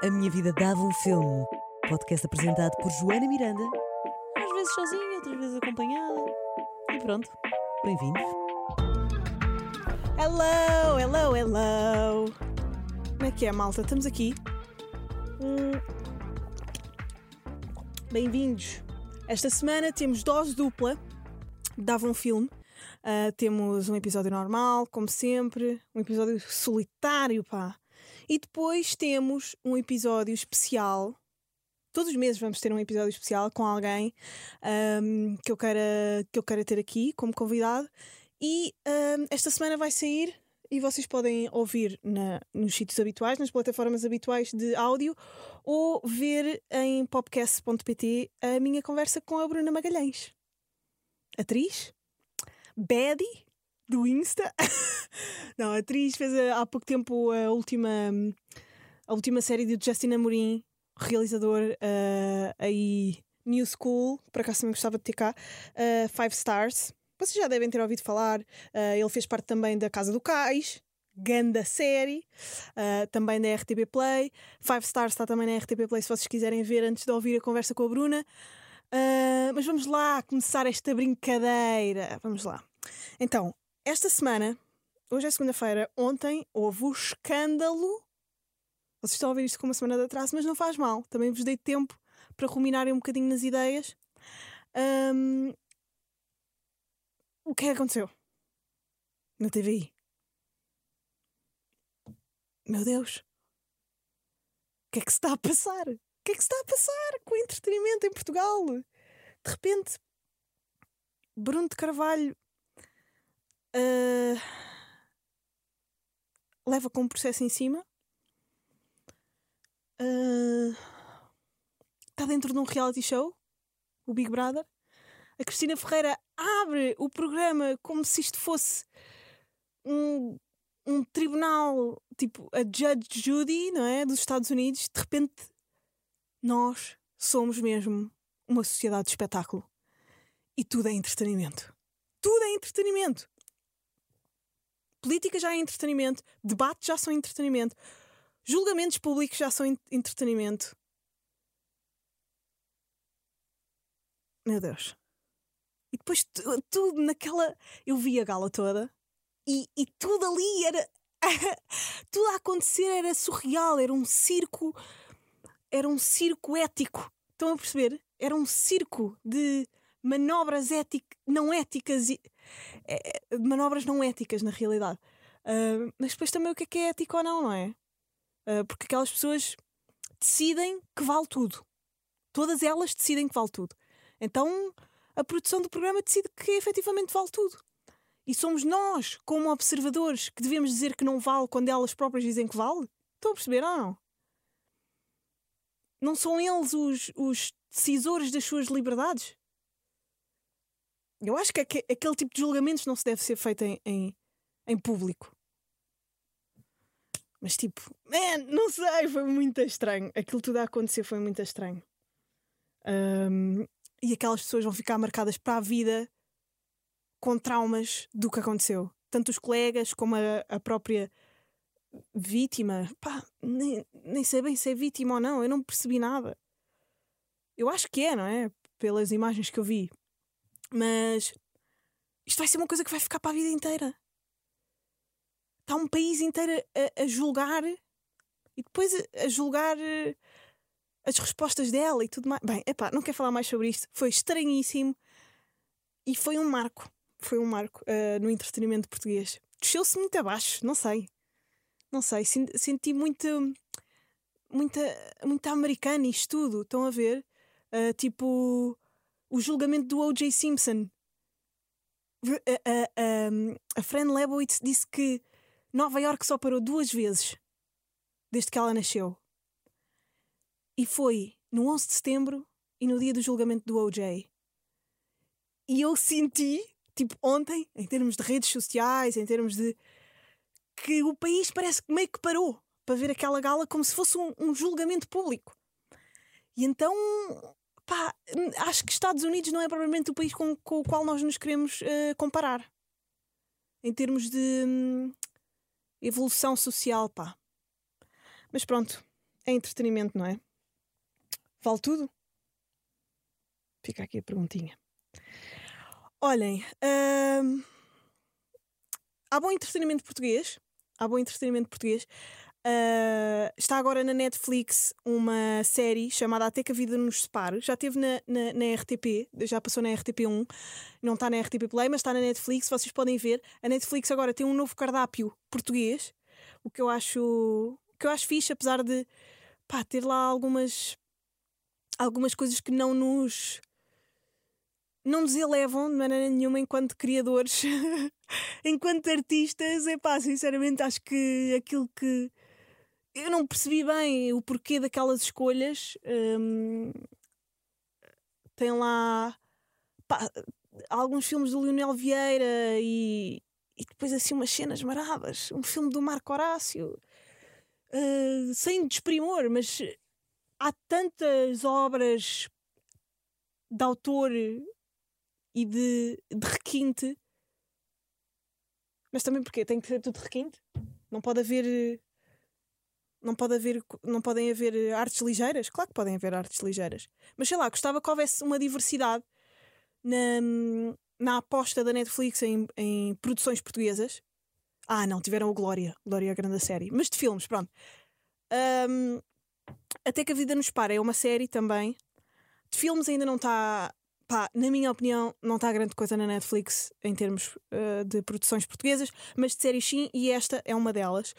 A Minha Vida Dava um Filme. Podcast apresentado por Joana Miranda. Às vezes sozinha, outras vezes acompanhada. E pronto, bem-vindos. Hello, hello, hello. Como é que é, malta? Estamos aqui. Hum. Bem-vindos. Esta semana temos dose dupla. Dava um filme. Uh, temos um episódio normal, como sempre. Um episódio solitário, pá. E depois temos um episódio especial. Todos os meses vamos ter um episódio especial com alguém um, que, eu queira, que eu queira ter aqui como convidado. E um, esta semana vai sair e vocês podem ouvir na, nos sítios habituais, nas plataformas habituais de áudio, ou ver em podcast.pt a minha conversa com a Bruna Magalhães, atriz, Betty do Insta. Não, a atriz fez eh, há pouco tempo a última, a última série de Justin Amorim, realizador uh, aí New School, por acaso também gostava de ter cá, uh, Five Stars. Vocês já devem ter ouvido falar. Uh, ele fez parte também da Casa do Cais, ganda série, uh, também da RTP Play. Five Stars está também na RTP Play se vocês quiserem ver antes de ouvir a conversa com a Bruna. Uh, mas vamos lá começar esta brincadeira. Vamos lá. Então, esta semana, hoje é segunda-feira, ontem houve o escândalo. Vocês estão a ouvir isto com uma semana de atraso, mas não faz mal. Também vos dei tempo para ruminarem um bocadinho nas ideias. Um, o que é que aconteceu? Na TVI. Meu Deus. O que é que se está a passar? O que é que se está a passar com o entretenimento em Portugal? De repente, Bruno de Carvalho uh, leva com um processo em cima. Uh, está dentro de um reality show, o Big Brother. A Cristina Ferreira abre o programa como se isto fosse um, um tribunal, tipo a Judge Judy, não é? Dos Estados Unidos. De repente, nós somos mesmo uma sociedade de espetáculo. E tudo é entretenimento. Tudo é entretenimento. Política já é entretenimento, debates já são entretenimento, julgamentos públicos já são entretenimento. Meu Deus. E depois tudo naquela. Eu vi a gala toda e, e tudo ali era. tudo a acontecer era surreal, era um circo. Era um circo ético. Estão a perceber? Era um circo de manobras éticas, não éticas, e, é, manobras não éticas na realidade. Uh, mas depois também o que é que é ético ou não, não é? Uh, porque aquelas pessoas decidem que vale tudo. Todas elas decidem que vale tudo. Então a produção do programa decide que efetivamente vale tudo. E somos nós, como observadores, que devemos dizer que não vale quando elas próprias dizem que vale? Estão a perceber ou não? Não são eles os, os decisores das suas liberdades? Eu acho que aquele tipo de julgamentos não se deve ser feito em, em, em público. Mas tipo, man, não sei, foi muito estranho. Aquilo tudo a acontecer foi muito estranho. Um, e aquelas pessoas vão ficar marcadas para a vida com traumas do que aconteceu. Tanto os colegas como a, a própria vítima. Pá, nem, nem sei bem se é vítima ou não, eu não percebi nada. Eu acho que é, não é? Pelas imagens que eu vi. Mas isto vai ser uma coisa que vai ficar para a vida inteira. Está um país inteiro a, a julgar e depois a, julgar eh, as respostas dela e tudo mais. Bem, epá, não quero falar mais sobre isto. Foi estranhíssimo e foi um marco. Foi um marco uh, no entretenimento português. Desceu-se muito abaixo, não sei. Não sei, senti muito. Muita, muita americana isto tudo, estão a ver? Uh, tipo, o julgamento do O.J. Simpson. A, a, a, a Fran Lebowitz disse que Nova York só parou duas vezes desde que ela nasceu. E foi no 11 de setembro e no dia do julgamento do OJ. E eu senti, tipo, ontem, em termos de redes sociais, em termos de. que o país parece que meio que parou para ver aquela gala como se fosse um, um julgamento público. E então, pá, acho que Estados Unidos não é propriamente o país com, com o qual nós nos queremos uh, comparar. Em termos de hum, evolução social, pá. Mas pronto, é entretenimento, não é? Vale tudo? Fica aqui a perguntinha. Olhem, hum, há bom entretenimento português. Há bom entretenimento português. Uh, está agora na Netflix uma série chamada Até que a Vida nos Separe. Já teve na, na, na, RTP, já passou na RTP1, não está na RTP Play, mas está na Netflix. Vocês podem ver. A Netflix agora tem um novo cardápio português, o que eu acho, que eu acho fixe, apesar de pá, ter lá algumas, algumas coisas que não nos não nos elevam de maneira nenhuma enquanto criadores, enquanto artistas. É pá, sinceramente, acho que aquilo que eu não percebi bem o porquê daquelas escolhas. Hum, tem lá pá, alguns filmes do Lionel Vieira e, e depois assim umas cenas maradas. Um filme do Marco Horácio. Uh, sem desprimor, mas há tantas obras de autor e de, de requinte. Mas também porque tem que ser tudo requinte. Não pode haver. Não, pode haver, não podem haver artes ligeiras? Claro que podem haver artes ligeiras. Mas sei lá, gostava que houvesse uma diversidade na, na aposta da Netflix em, em produções portuguesas. Ah, não, tiveram o Glória. Glória é a grande série. Mas de filmes, pronto. Um, Até que a Vida nos Para é uma série também. De filmes ainda não está pá, na minha opinião, não está grande coisa na Netflix em termos uh, de produções portuguesas, mas de séries sim, e esta é uma delas.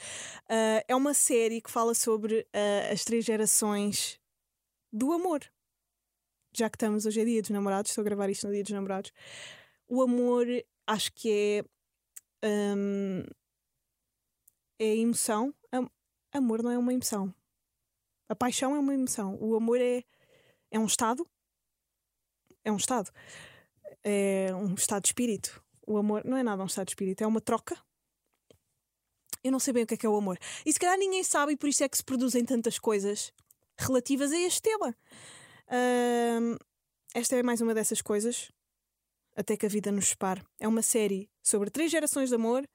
Uh, é uma série que fala sobre uh, as três gerações do amor. Já que estamos hoje é dia dos namorados, estou a gravar isto no dia dos namorados. O amor, acho que é. Um, é emoção. Am amor não é uma emoção. A paixão é uma emoção. O amor é, é um estado é um estado. É um estado de espírito. O amor não é nada um estado de espírito, é uma troca. Eu não sei bem o que é que é o amor. E se calhar ninguém sabe, e por isso é que se produzem tantas coisas relativas a este tema. Esta é mais uma dessas coisas. Até que a vida nos separe. É uma série sobre três gerações de amor,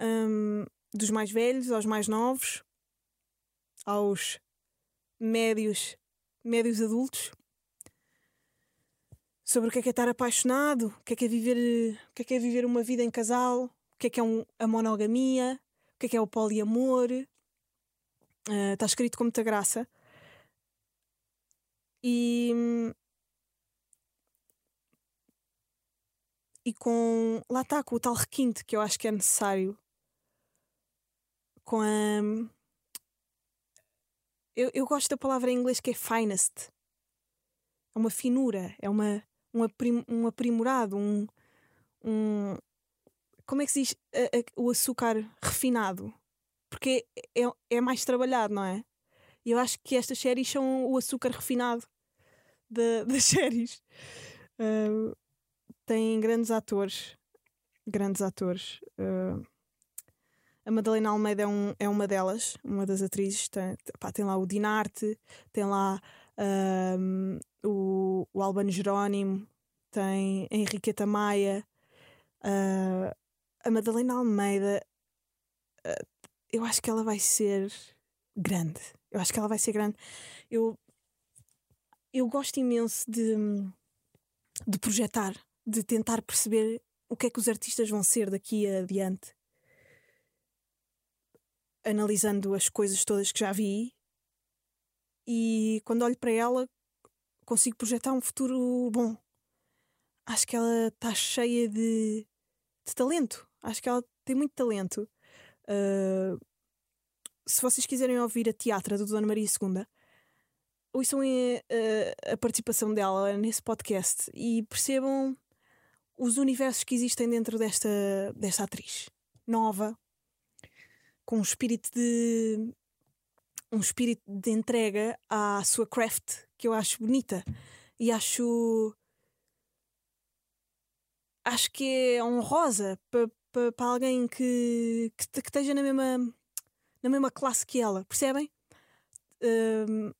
um, dos mais velhos aos mais novos, aos médios, médios adultos sobre o que é, que é estar apaixonado, o que é, que é viver, o que é, que é viver uma vida em casal, o que é que é um, a monogamia, o que é que é o poliamor. Uh, está escrito com muita graça. E, e com. Lá está, com o tal requinte que eu acho que é necessário. Com a. Eu, eu gosto da palavra em inglês que é finest. É uma finura, é uma um, aprim, um aprimorado, um, um. Como é que se diz? A, a, o açúcar refinado. Porque é, é, é mais trabalhado, não é? E eu acho que estas séries são o açúcar refinado de, das séries. Uh, tem grandes atores. Grandes atores. Uh, a Madalena Almeida é, um, é uma delas, uma das atrizes. Tem, pá, tem lá o Dinarte, tem lá um, o, o Albano Jerónimo, tem a Henriqueta Maia, uh, a Madalena Almeida. Uh, eu acho que ela vai ser grande. Eu acho que ela vai ser grande. Eu, eu gosto imenso de, de projetar, de tentar perceber o que é que os artistas vão ser daqui adiante. Analisando as coisas todas que já vi e quando olho para ela consigo projetar um futuro bom. Acho que ela está cheia de, de, talento. Acho que ela tem muito talento. Uh, se vocês quiserem ouvir a teatra do Dona Maria II, ouçam a, a participação dela nesse podcast e percebam os universos que existem dentro desta, desta atriz nova, com um espírito de um espírito de entrega à sua craft que eu acho bonita e acho acho que é honrosa para pa, pa alguém que, que, que, esteja na mesma na mesma classe que ela, percebem? Um,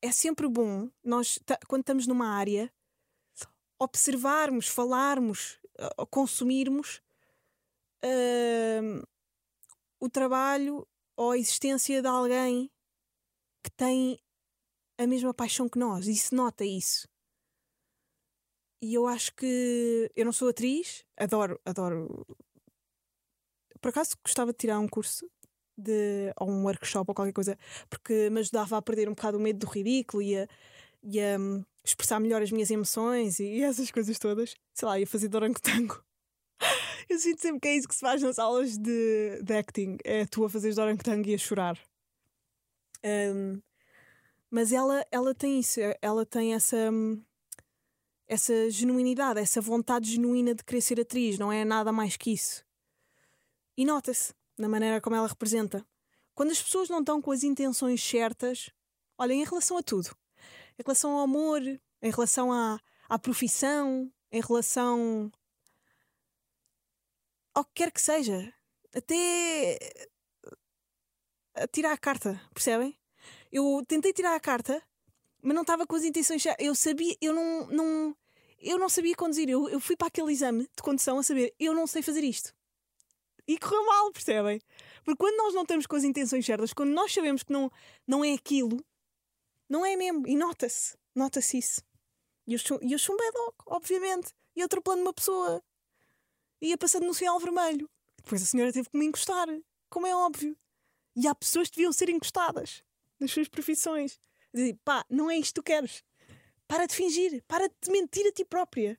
é sempre bom nós quando estamos numa área observarmos, falarmos, consumirmos um, o trabalho ou a existência de alguém que têm a mesma paixão que nós e se nota isso. E eu acho que eu não sou atriz, adoro, adoro. Por acaso gostava de tirar um curso de, ou um workshop ou qualquer coisa, porque me ajudava a perder um bocado o medo do ridículo e a, e a um, expressar melhor as minhas emoções e, e, essas coisas todas. Sei lá, ia fazer dorangotango. Eu sinto sempre que é isso que se faz nas aulas de, de acting: é tu a fazeres dorangotango e a chorar. Um, mas ela, ela tem isso, ela tem essa, essa genuinidade, essa vontade genuína de querer ser atriz, não é nada mais que isso. E nota-se na maneira como ela representa. Quando as pessoas não estão com as intenções certas, olha, em relação a tudo, em relação ao amor, em relação à, à profissão, em relação ao que quer que seja, até a tirar a carta, percebem? Eu tentei tirar a carta, mas não estava com as intenções. Eu sabia, eu não, não, eu não sabia conduzir. Eu, eu fui para aquele exame de condução a saber, eu não sei fazer isto. E correu mal, percebem? Porque quando nós não estamos com as intenções certas, quando nós sabemos que não, não é aquilo, não é mesmo. E nota-se, nota-se isso. E eu, eu chumbei logo, obviamente. E atropelando uma pessoa. Ia passando no sinal vermelho. Depois a senhora teve que me encostar, como é óbvio. E há pessoas que deviam ser encostadas nas suas profissões. Dizer, pá, não é isto que tu queres. Para de fingir, para de mentir a ti própria.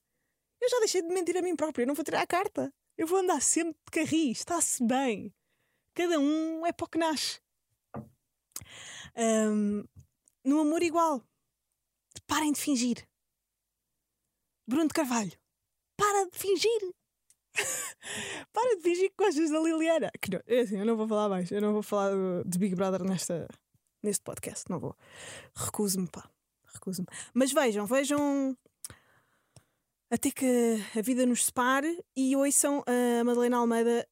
Eu já deixei de mentir a mim própria, não vou tirar a carta. Eu vou andar sempre de carris, está-se bem. Cada um é para o que nasce. Um, no amor, igual. Parem de fingir. Bruno de Carvalho, para de fingir. Para de fingir que gostas da Liliana. Que não, é assim, eu não vou falar mais. Eu não vou falar de Big Brother nesta, neste podcast. Não vou. Recuso-me, pá. Recuso-me. Mas vejam, vejam. Até que a vida nos separe e ouçam a Madalena Almeida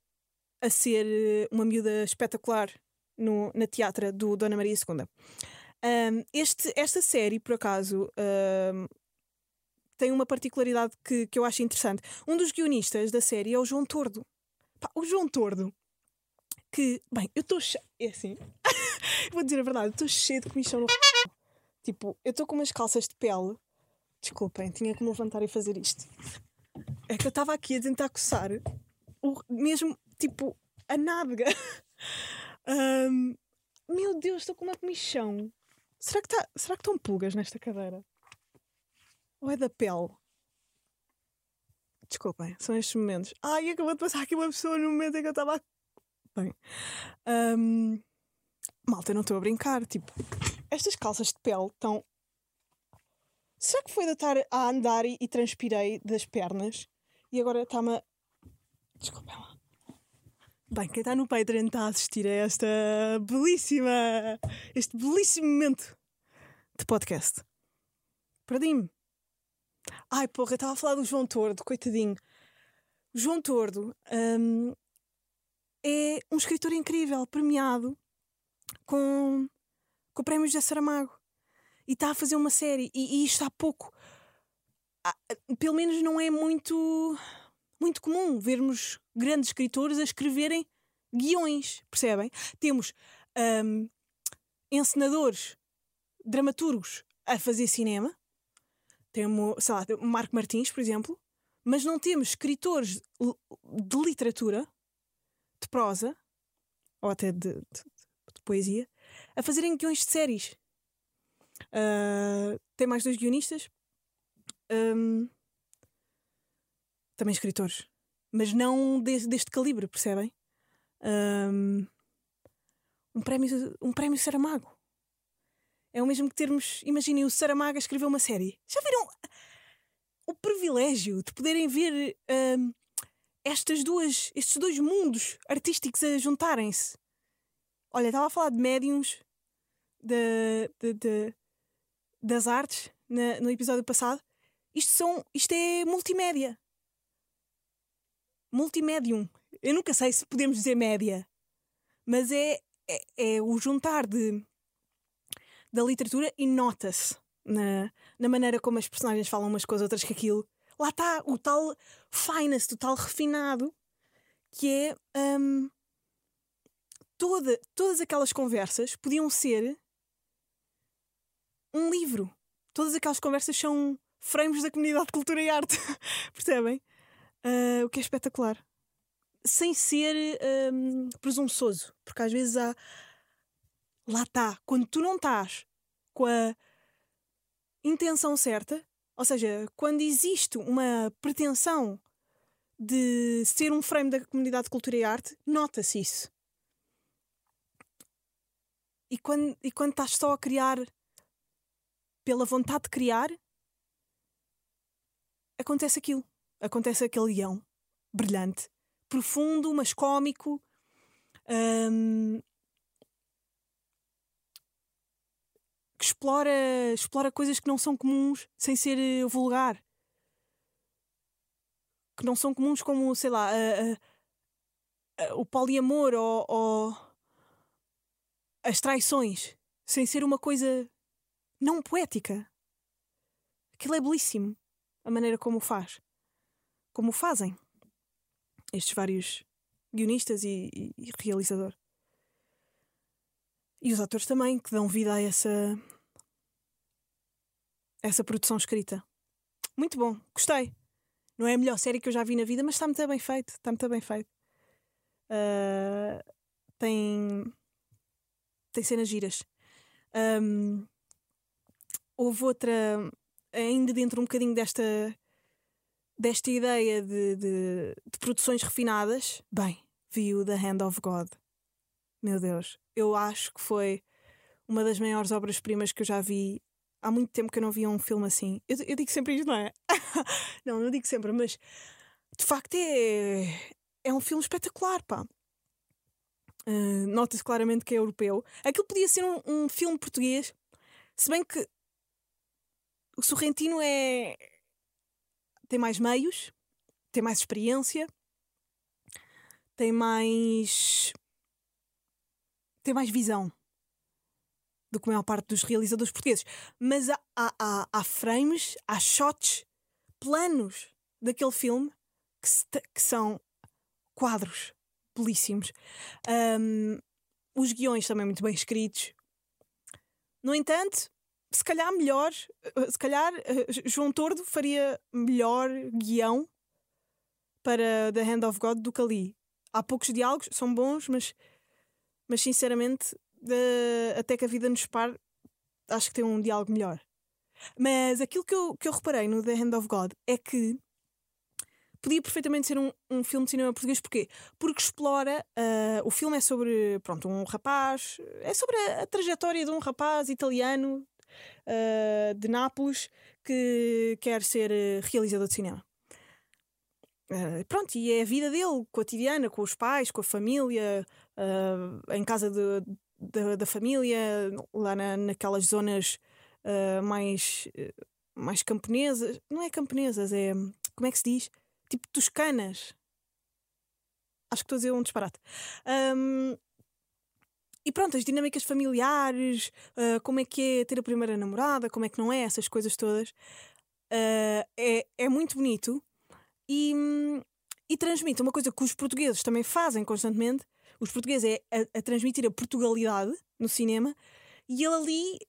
a ser uma miúda espetacular no, na teatra do Dona Maria II. Um, este, esta série, por acaso, um, tem uma particularidade que, que eu acho interessante. Um dos guionistas da série é o João Tordo. Pá, o João Tordo, que, bem, eu estou. É assim. Vou dizer a verdade, estou cheio de comichão no. Tipo, eu estou com umas calças de pele. Desculpem, tinha que me levantar e fazer isto. É que eu estava aqui a tentar coçar o mesmo, tipo, a nádega. Um, meu Deus, estou com uma comichão. Será que, tá, será que estão pulgas nesta cadeira? Ou é da pele? Desculpem, são estes momentos. Ai, acabou de passar aqui uma pessoa no momento em que eu estava. Bem. Um, malta, eu não estou a brincar. Tipo, estas calças de pele estão. Será que foi de estar a andar e, e transpirei das pernas e agora está-me a. Desculpem lá. Bem, quem está no Patreon está a assistir a esta belíssima. este belíssimo momento de podcast. Perdi-me. Ai, porra, estava a falar do João Tordo, coitadinho. O João Tordo um, é um escritor incrível, premiado com, com o prémio José Saramago. E está a fazer uma série. E, e isto há pouco. Há, pelo menos não é muito, muito comum vermos grandes escritores a escreverem guiões, percebem? Temos um, encenadores, dramaturgos a fazer cinema temos, sei lá, Marco Martins, por exemplo, mas não temos escritores de literatura, de prosa, ou até de, de, de poesia, a fazerem guiões de séries. Uh, tem mais dois guionistas, um, também escritores, mas não deste, deste calibre, percebem? Um, um prémio, um prémio Saramago. É o mesmo que termos, imaginem, o Saramago escreveu uma série. Já viram o privilégio de poderem ver hum, estas duas, estes dois mundos artísticos a juntarem-se? Olha, estava a falar de médiums de, de, de das artes na, no episódio passado. Isto, são, isto é multimédia. Multimédium. Eu nunca sei se podemos dizer média, mas é, é, é o juntar de da literatura e nota-se na, na maneira como as personagens falam umas com as outras que aquilo. Lá está o tal finest, o tal refinado, que é. Um, toda, todas aquelas conversas podiam ser um livro. Todas aquelas conversas são frames da comunidade de cultura e arte. Percebem? Uh, o que é espetacular. Sem ser um, presunçoso, porque às vezes há. Lá está. Quando tu não estás com a intenção certa, ou seja, quando existe uma pretensão de ser um frame da comunidade de cultura e arte, nota-se isso. E quando, e quando estás só a criar pela vontade de criar, acontece aquilo. Acontece aquele leão brilhante, profundo, mas cómico. Um, que explora, explora coisas que não são comuns sem ser eh, vulgar. Que não são comuns como, sei lá, o poliamor ou, ou as traições, sem ser uma coisa não poética. Aquilo é belíssimo, a maneira como o faz. Como o fazem estes vários guionistas e, e, e realizador. E os atores também, que dão vida a essa. Essa produção escrita. Muito bom, gostei. Não é a melhor série que eu já vi na vida, mas está muito bem feito. Está muito bem feito. Uh, tem. tem cenas giras. Um, houve outra, ainda dentro um bocadinho desta, desta ideia de, de, de produções refinadas. Bem, vi o The Hand of God. Meu Deus, eu acho que foi uma das maiores obras-primas que eu já vi. Há muito tempo que eu não via um filme assim. Eu, eu digo sempre isto, não é? não, não digo sempre, mas de facto é, é um filme espetacular, pá. Uh, Nota-se claramente que é europeu. Aquilo podia ser um, um filme português, se bem que o Sorrentino é. tem mais meios, tem mais experiência, tem mais. tem mais visão do que a maior parte dos realizadores portugueses. Mas há, há, há frames, há shots, planos daquele filme que, se, que são quadros belíssimos. Um, os guiões também muito bem escritos. No entanto, se calhar melhor, se calhar eh, João Tordo faria melhor guião para The Hand of God do que ali. Há poucos diálogos, são bons, mas, mas sinceramente, de, até que a vida nos pare, acho que tem um diálogo melhor. Mas aquilo que eu, que eu reparei no The Hand of God é que podia perfeitamente ser um, um filme de cinema português. Porquê? Porque explora. Uh, o filme é sobre pronto, um rapaz. É sobre a, a trajetória de um rapaz italiano uh, de Nápoles que quer ser eh, realizador de cinema. Uh, pronto, e é a vida dele, cotidiana, com os pais, com a família, uh, em casa de, de, da família, lá na, naquelas zonas uh, mais, mais camponesas. Não é camponesas, é. Como é que se diz? Tipo toscanas. Acho que estou a dizer um disparate. Um, e pronto, as dinâmicas familiares, uh, como é que é ter a primeira namorada, como é que não é, essas coisas todas, uh, é, é muito bonito e, e transmite uma coisa que os portugueses também fazem constantemente. Os portugueses é a, a transmitir a Portugalidade no cinema e ele ali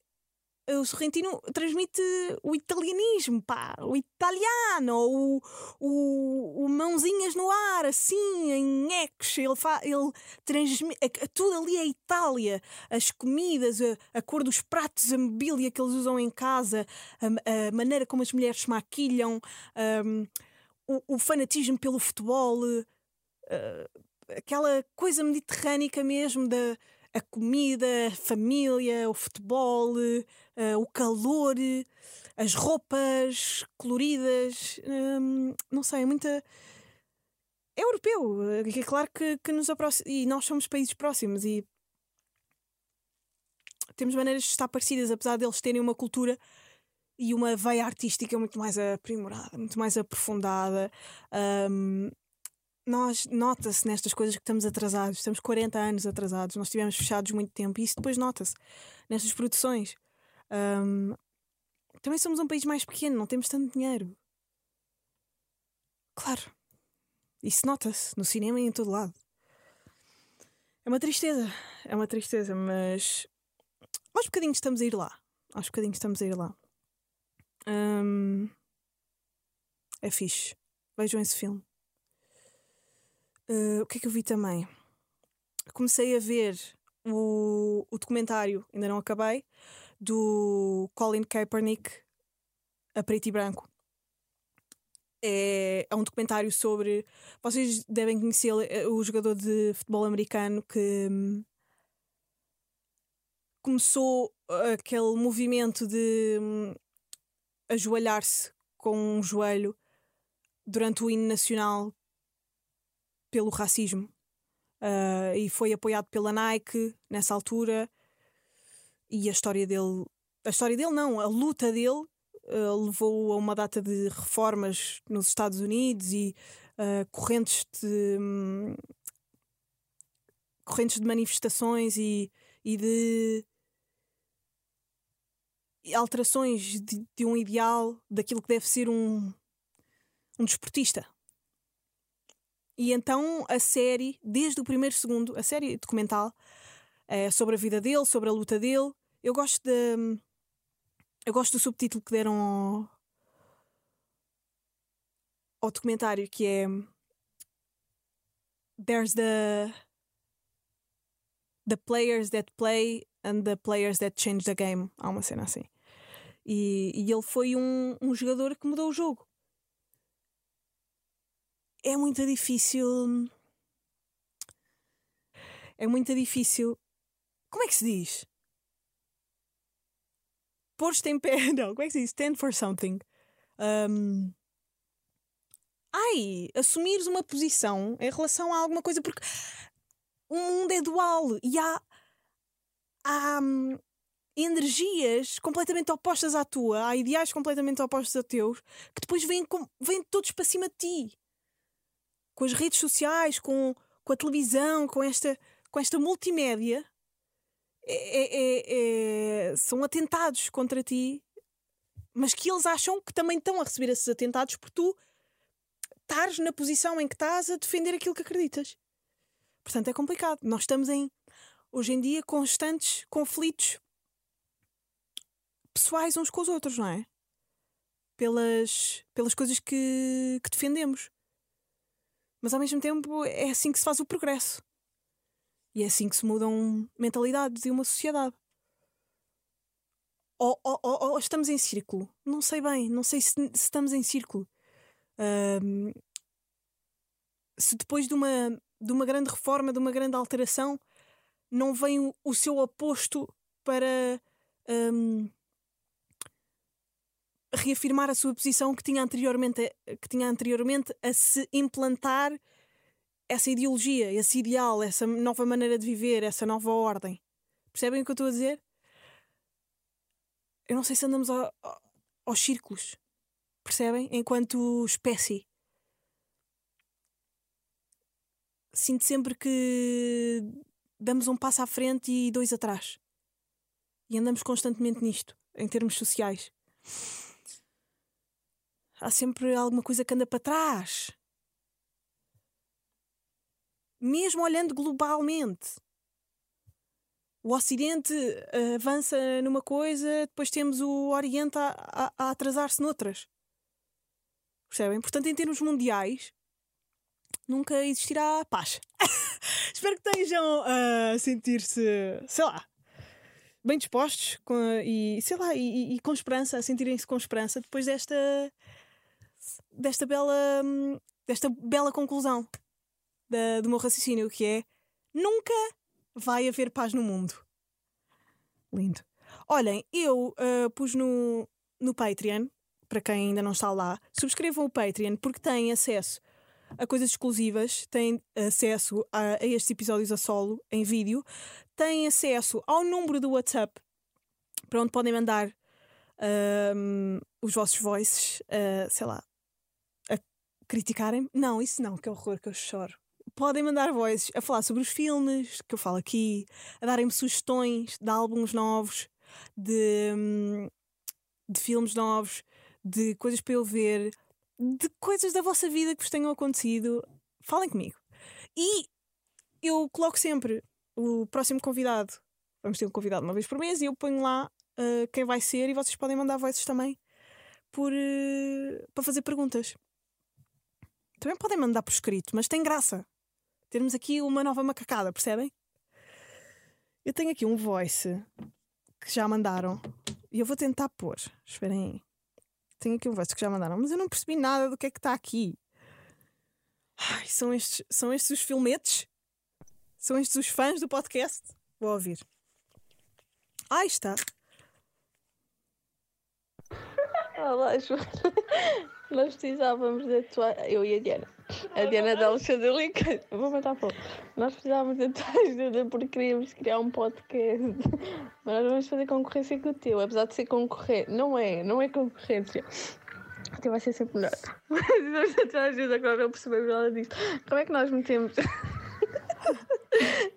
o Sorrentino transmite o italianismo, pá, o italiano, o, o, o mãozinhas no ar, assim, em ecos. Ele, fa, ele transmite. Tudo ali é Itália. As comidas, a, a cor dos pratos, a mobília que eles usam em casa, a, a maneira como as mulheres se maquilham, um, o, o, fanatismo pelo futebol, uh, aquela coisa mediterrânica mesmo da a comida, a família, o futebol, uh, o calor, as roupas coloridas, um, não sei, muita. É europeu, é claro que, que nos aproxima. E nós somos países próximos e temos maneiras de estar parecidas, apesar deles terem uma cultura e uma veia artística muito mais aprimorada, muito mais aprofundada. Um, nós nota-se nestas coisas que estamos atrasados, estamos 40 anos atrasados, nós estivemos fechados muito tempo e isso depois nota-se nestas produções. Um, também somos um país mais pequeno, não temos tanto dinheiro. Claro, isso nota-se no cinema e em todo lado. É uma tristeza, é uma tristeza, mas aos bocadinhos estamos a ir lá. Aos bocadinhos estamos a ir lá. Hum, é fixe. Vejam esse filme. Uh, o que é que eu vi também? Comecei a ver o, o documentário, ainda não acabei, do Colin Kaepernick a preto e branco. É, é um documentário sobre. Vocês devem conhecer eh, o jogador de futebol americano que hum, começou aquele movimento de hum, ajoelhar-se com um joelho durante o hino nacional pelo racismo. Uh, e foi apoiado pela Nike nessa altura. E a história dele. A história dele, não, a luta dele uh, levou a uma data de reformas nos Estados Unidos e uh, correntes de. Um, correntes de manifestações e, e de alterações de, de, um ideal daquilo que deve ser um, um desportista. E então a série, desde o primeiro segundo, a série documental é sobre a vida dele, sobre a luta dele. Eu gosto de. Eu gosto do subtítulo que deram ao, ao documentário que é There's the the players that play and the players that change the game. Há uma cena assim. E, e ele foi um, um jogador que mudou o jogo é muito difícil. É muito difícil. Como é que se diz? Pôr-te em pé. Não, como é que se diz? Stand for something. Um... Ai, assumires uma posição em relação a alguma coisa, porque o mundo é dual e há, há hum, energias completamente opostas à tua, há ideais completamente opostos a teus, que depois vêm, vêm todos para cima de ti com as redes sociais, com, com a televisão, com esta, com esta multimédia, é, é, é, é, são atentados contra ti, mas que eles acham que também estão a receber esses atentados por tu estares na posição em que estás a defender aquilo que acreditas. Portanto, é complicado. Nós estamos em, hoje em dia, constantes conflitos pessoais uns com os outros, não é? Pelas, pelas coisas que, que defendemos. Mas ao mesmo tempo é assim que se faz o progresso. E é assim que se mudam mentalidades e uma sociedade. Ou, ou, ou, ou estamos em círculo. Não sei bem, não sei se, se estamos em círculo. Um, se depois de uma, de uma grande reforma, de uma grande alteração, não vem o, o seu oposto para um, reafirmar a sua posição que tinha anteriormente, que tinha anteriormente a se implantar essa ideologia, esse ideal, essa nova maneira de viver, essa nova ordem. Percebem o que eu estou a dizer? Eu não sei se andamos aos círculos. Percebem? Enquanto espécie. Sinto sempre que damos um passo à frente e dois atrás. E andamos constantemente nisto, em termos sociais há sempre alguma coisa que anda para trás. Mesmo olhando globalmente. O Ocidente uh, avança numa coisa, depois temos o Oriente a, a, a atrasar-se noutras. Percebem? Portanto, em termos mundiais, nunca existirá paz. Espero que estejam a sentir-se, sei lá, bem dispostos com, e, sei lá, e, e com esperança, a sentirem-se com esperança depois desta desta bela, desta bela conclusão da, do meu raciocínio, que é nunca vai haver paz no mundo. Lindo. Olhem, eu uh, pus no, no Patreon, para quem ainda não está lá, subscrevam o Patreon porque têm acesso a coisas exclusivas, têm acesso a, a estes episódios a solo em vídeo, têm acesso ao número do WhatsApp para onde podem mandar uh, os vossos voices, uh, sei lá, criticarem Não, isso não, que horror, que eu choro. Podem mandar voices a falar sobre os filmes que eu falo aqui, a darem-me sugestões de álbuns novos, de, hum, de filmes novos, de coisas para eu ver, de coisas da vossa vida que vos tenham acontecido. Falem comigo. E eu coloco sempre o próximo convidado. Vamos ter um convidado uma vez por mês e eu ponho lá uh, quem vai ser e vocês podem mandar voices também por, uh, para fazer perguntas. Também podem mandar por escrito, mas tem graça. Termos aqui uma nova macacada, percebem? Eu tenho aqui um voice que já mandaram e eu vou tentar pôr. Esperem aí. Tenho aqui um voice que já mandaram, mas eu não percebi nada do que é que está aqui. Ai, são estes, são estes os filmetes? São estes os fãs do podcast? Vou ouvir. Ah, está. Olá, Joana. Nós precisávamos da tua. Eu e a Diana. A Diana da Alexandre Lica. Vou matar fogo. Nós precisávamos da tua ajuda porque queríamos criar um podcast. Mas nós vamos fazer concorrência com o teu. Apesar de ser concorrente. Não é, não é concorrência. O teu vai ser sempre melhor. Precisamos da tua ajuda, agora não percebemos nada disso. Como é que nós metemos.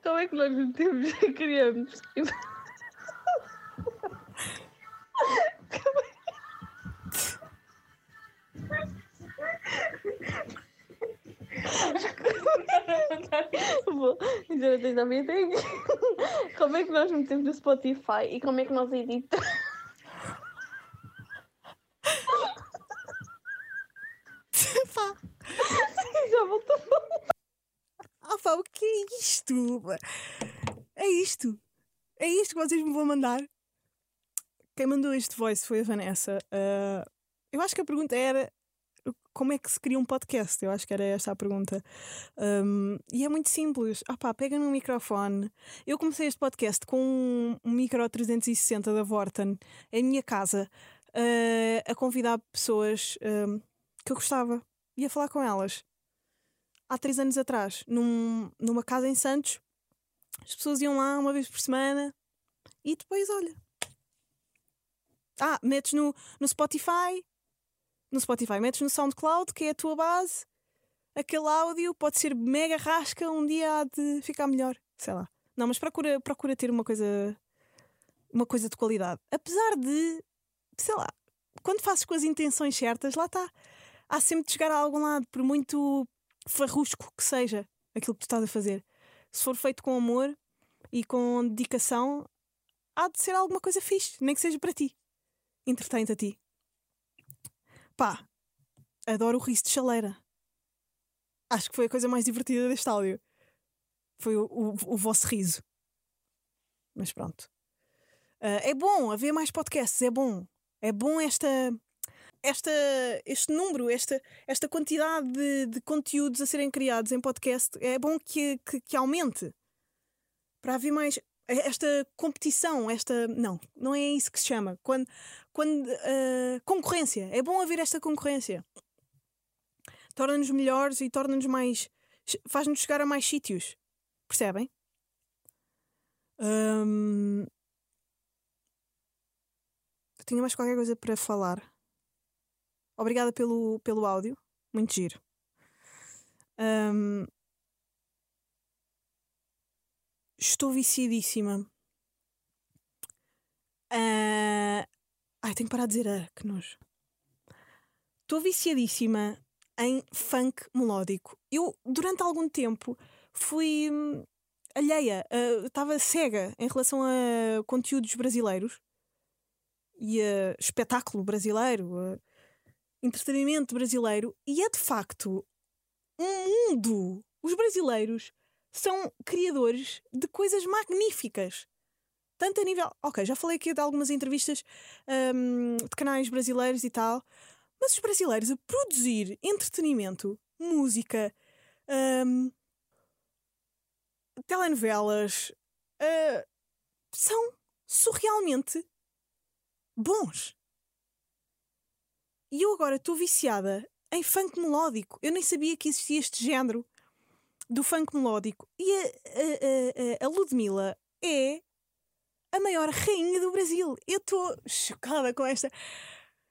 Como é que nós metemos. Criamos. Até também tem. Como é que nós metemos no Spotify e como é que nós editamos? Pá. Já voltou. Ah, pá, o que é isto? É isto. É isto que vocês me vão mandar. Quem mandou este voice foi a Vanessa. Uh, eu acho que a pergunta era como é que se cria um podcast? Eu acho que era esta a pergunta. Um, e é muito simples. Ah pá, pega num microfone. Eu comecei este podcast com um, um micro 360 da Vorten em minha casa uh, a convidar pessoas um, que eu gostava. Ia falar com elas. Há três anos atrás, num, numa casa em Santos, as pessoas iam lá uma vez por semana e depois, olha. Ah, metes no, no Spotify, no Spotify, metes no SoundCloud, que é a tua base, aquele áudio pode ser mega rasca, um dia há de ficar melhor, sei lá. Não, mas procura, procura ter uma coisa uma coisa de qualidade. Apesar de, sei lá, quando fazes com as intenções certas, lá está. Há sempre de chegar a algum lado, por muito farrusco que seja aquilo que tu estás a fazer. Se for feito com amor e com dedicação, há de ser alguma coisa fixe, nem que seja para ti. Entretém-te a ti. Pá, adoro o riso de chaleira. Acho que foi a coisa mais divertida deste áudio. Foi o, o, o vosso riso. Mas pronto. Uh, é bom haver mais podcasts, é bom. É bom esta, esta, este número, esta, esta quantidade de, de conteúdos a serem criados em podcast. É bom que, que, que aumente. Para haver mais esta competição, esta. Não, não é isso que se chama. Quando. quando uh, concorrência. É bom haver esta concorrência. Torna-nos melhores e torna-nos mais. faz-nos chegar a mais sítios. Percebem? Um, tinha mais qualquer coisa para falar. Obrigada pelo, pelo áudio. Muito giro. Um, estou viciadíssima. Uh... Ai, tenho que parar de dizer ah, que nojo. Estou viciadíssima em funk melódico. Eu, durante algum tempo, fui hum, alheia, estava uh, cega em relação a conteúdos brasileiros e a espetáculo brasileiro, entretenimento brasileiro, e é de facto um mundo. Os brasileiros são criadores de coisas magníficas. Tanto a nível. Ok, já falei aqui de algumas entrevistas um, de canais brasileiros e tal, mas os brasileiros a produzir entretenimento, música, um, telenovelas, uh, são surrealmente bons. E eu agora estou viciada em funk melódico. Eu nem sabia que existia este género do funk melódico. E a, a, a, a Ludmilla é a maior rainha do Brasil. Eu estou chocada com esta.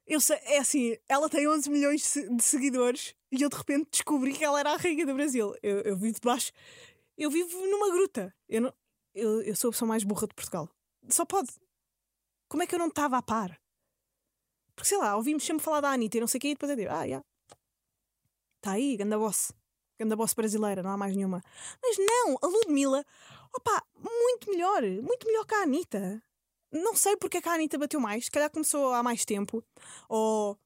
Eu sei, é assim, ela tem 11 milhões de seguidores e eu de repente descobri que ela era a rainha do Brasil. Eu, eu vivo debaixo, eu vivo numa gruta. Eu, não, eu, eu sou a pessoa mais burra de Portugal. Só pode. Como é que eu não estava a par? Porque sei lá, ouvimos sempre falar da Anitta e não sei o que, e depois eu digo, ah, já. Yeah. Está aí, ganda boss. Ganda boss brasileira, não há mais nenhuma. Mas não, a Ludmilla, opa, muito melhor, muito melhor que a Anitta. não sei porque é que a Anitta bateu mais. Se calhar começou há mais tempo. Ou.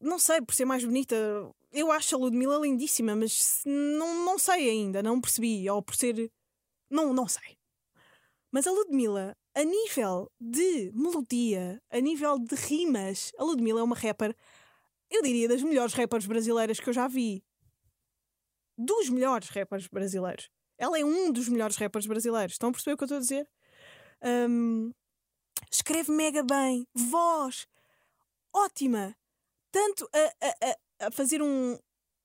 Não sei, por ser mais bonita. Eu acho a Ludmilla lindíssima, mas não, não sei ainda, não percebi. Ou por ser. Não, não sei. Mas a Ludmilla, a nível de melodia, a nível de rimas, a Ludmilla é uma rapper, eu diria, das melhores rappers brasileiras que eu já vi. Dos melhores rappers brasileiros. Ela é um dos melhores rappers brasileiros. Estão a perceber o que eu estou a dizer? Um, escreve mega bem, voz ótima, tanto a, a, a, fazer um.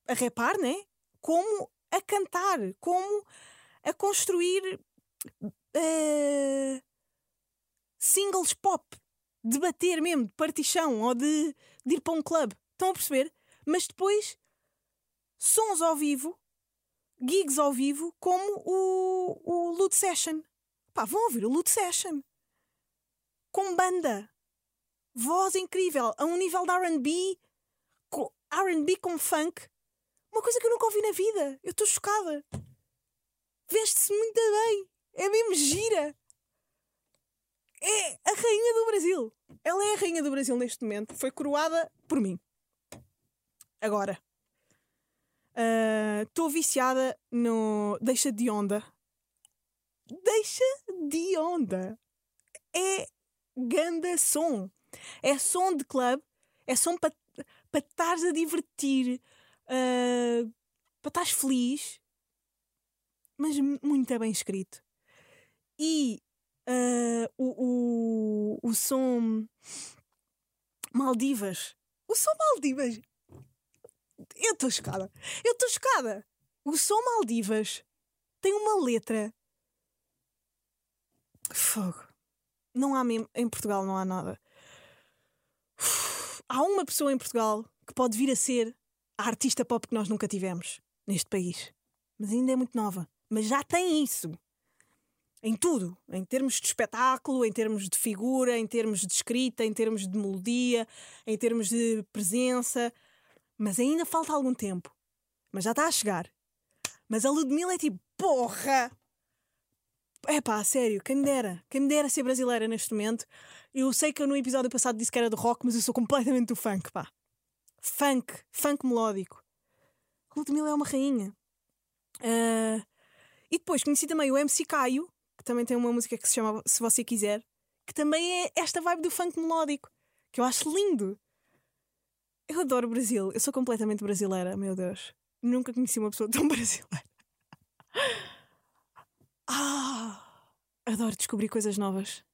a repar, né? Como a cantar, como a construir uh, singles pop, de bater mesmo, de partição ou de, de ir para um clube. Estão a perceber? Mas depois, sons ao vivo, gigs ao vivo, como o, o Lute Session. Pá, vão ouvir o Lute Session. Com banda. Voz incrível. A um nível de RB. RB com funk. Uma coisa que eu nunca ouvi na vida. Eu estou chocada. Veste-se muito bem. É mesmo gira. É a rainha do Brasil. Ela é a rainha do Brasil neste momento. Foi coroada por mim. Agora. Estou uh, viciada no Deixa de Onda deixa de onda. É ganda som. É som de clube, é som para pa estares a divertir, uh, para estares feliz, mas muito bem escrito. E uh, o, o, o som Maldivas. O som Maldivas. Eu estou chocada. Eu estou chocada. O som Maldivas tem uma letra Fogo. Não há mesmo. Em Portugal não há nada. Há uma pessoa em Portugal que pode vir a ser a artista pop que nós nunca tivemos neste país. Mas ainda é muito nova. Mas já tem isso. Em tudo. Em termos de espetáculo, em termos de figura, em termos de escrita, em termos de melodia, em termos de presença. Mas ainda falta algum tempo. Mas já está a chegar. Mas a Ludmilla é tipo, porra! É pá, sério, quem me dera, quem me dera ser brasileira neste momento. Eu sei que eu no episódio passado disse que era do rock, mas eu sou completamente do funk, pá. Funk, funk melódico. Ludmilla é uma rainha. Uh, e depois conheci também o MC Caio, que também tem uma música que se chama Se Você Quiser, que também é esta vibe do funk melódico, que eu acho lindo. Eu adoro o Brasil, eu sou completamente brasileira, meu Deus. Nunca conheci uma pessoa tão brasileira. Ah! Adoro descobrir coisas novas.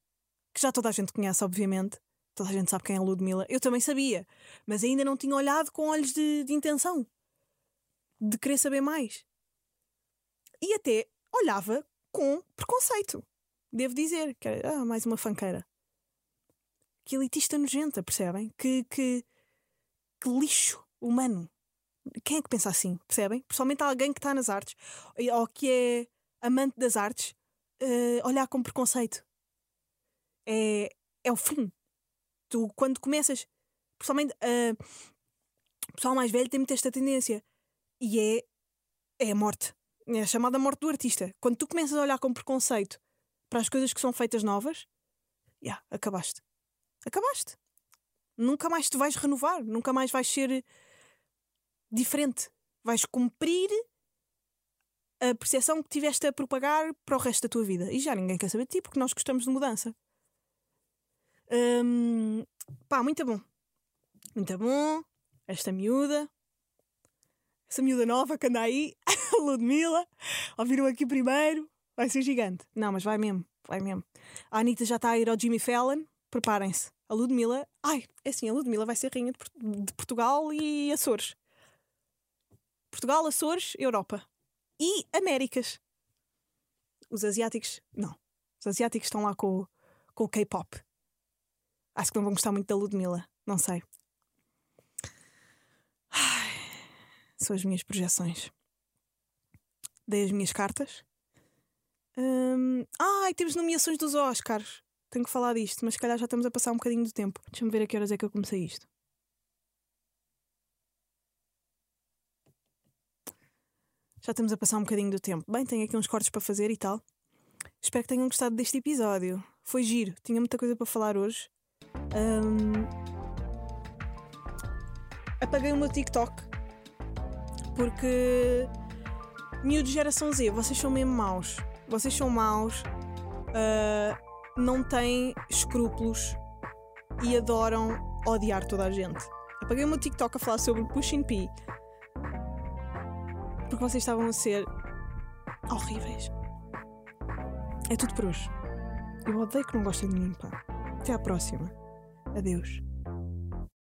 Que já toda a gente conhece, obviamente. Toda a gente sabe quem é a Ludmilla. Eu também sabia. Mas ainda não tinha olhado com olhos de, de intenção. De querer saber mais. E até olhava com preconceito. Devo dizer. Que era, ah, mais uma fanqueira. Que elitista nojenta, percebem? Que, que, que lixo humano. Quem é que pensa assim, percebem? Principalmente alguém que está nas artes. Ou que é amante das artes, uh, olhar com preconceito. É, é o fim. Tu, quando começas, pessoalmente, uh, o pessoal mais velho tem muito esta tendência. E é, é a morte. É a chamada morte do artista. Quando tu começas a olhar com preconceito para as coisas que são feitas novas, já, yeah, acabaste. Acabaste. Nunca mais te vais renovar, nunca mais vais ser diferente. Vais cumprir a percepção que tiveste a propagar para o resto da tua vida. E já ninguém quer saber de ti porque nós gostamos de mudança. Hum, pá, muito bom. Muito bom. Esta miúda. Essa miúda nova que anda aí, Ludmilla. Ouviram aqui primeiro. Vai ser gigante. Não, mas vai mesmo. Vai mesmo. A Anitta já está a ir ao Jimmy Fallon. Preparem-se. A Ludmilla. Ai, é assim, a Ludmilla vai ser rainha de Portugal e Açores. Portugal, Açores, Europa e Américas. Os asiáticos, não. Os asiáticos estão lá com, com o K-pop. Acho que não vão gostar muito da Ludmilla. Não sei. Ai, são as minhas projeções. Dei as minhas cartas. Hum, ai, temos nomeações dos Oscars. Tenho que falar disto, mas se calhar já estamos a passar um bocadinho do tempo. Deixa-me ver a que horas é que eu comecei isto. Já estamos a passar um bocadinho do tempo. Bem, tenho aqui uns cortes para fazer e tal. Espero que tenham gostado deste episódio. Foi giro. Tinha muita coisa para falar hoje. Ahm, apaguei o meu TikTok porque miúdos de geração Z, vocês são mesmo maus. Vocês são maus, ah, não têm escrúpulos e adoram odiar toda a gente. Apaguei o meu TikTok a falar sobre Pushing P porque vocês estavam a ser horríveis. É tudo por hoje. Eu odeio que não gostem de mim, pá. Até à próxima. Adeus.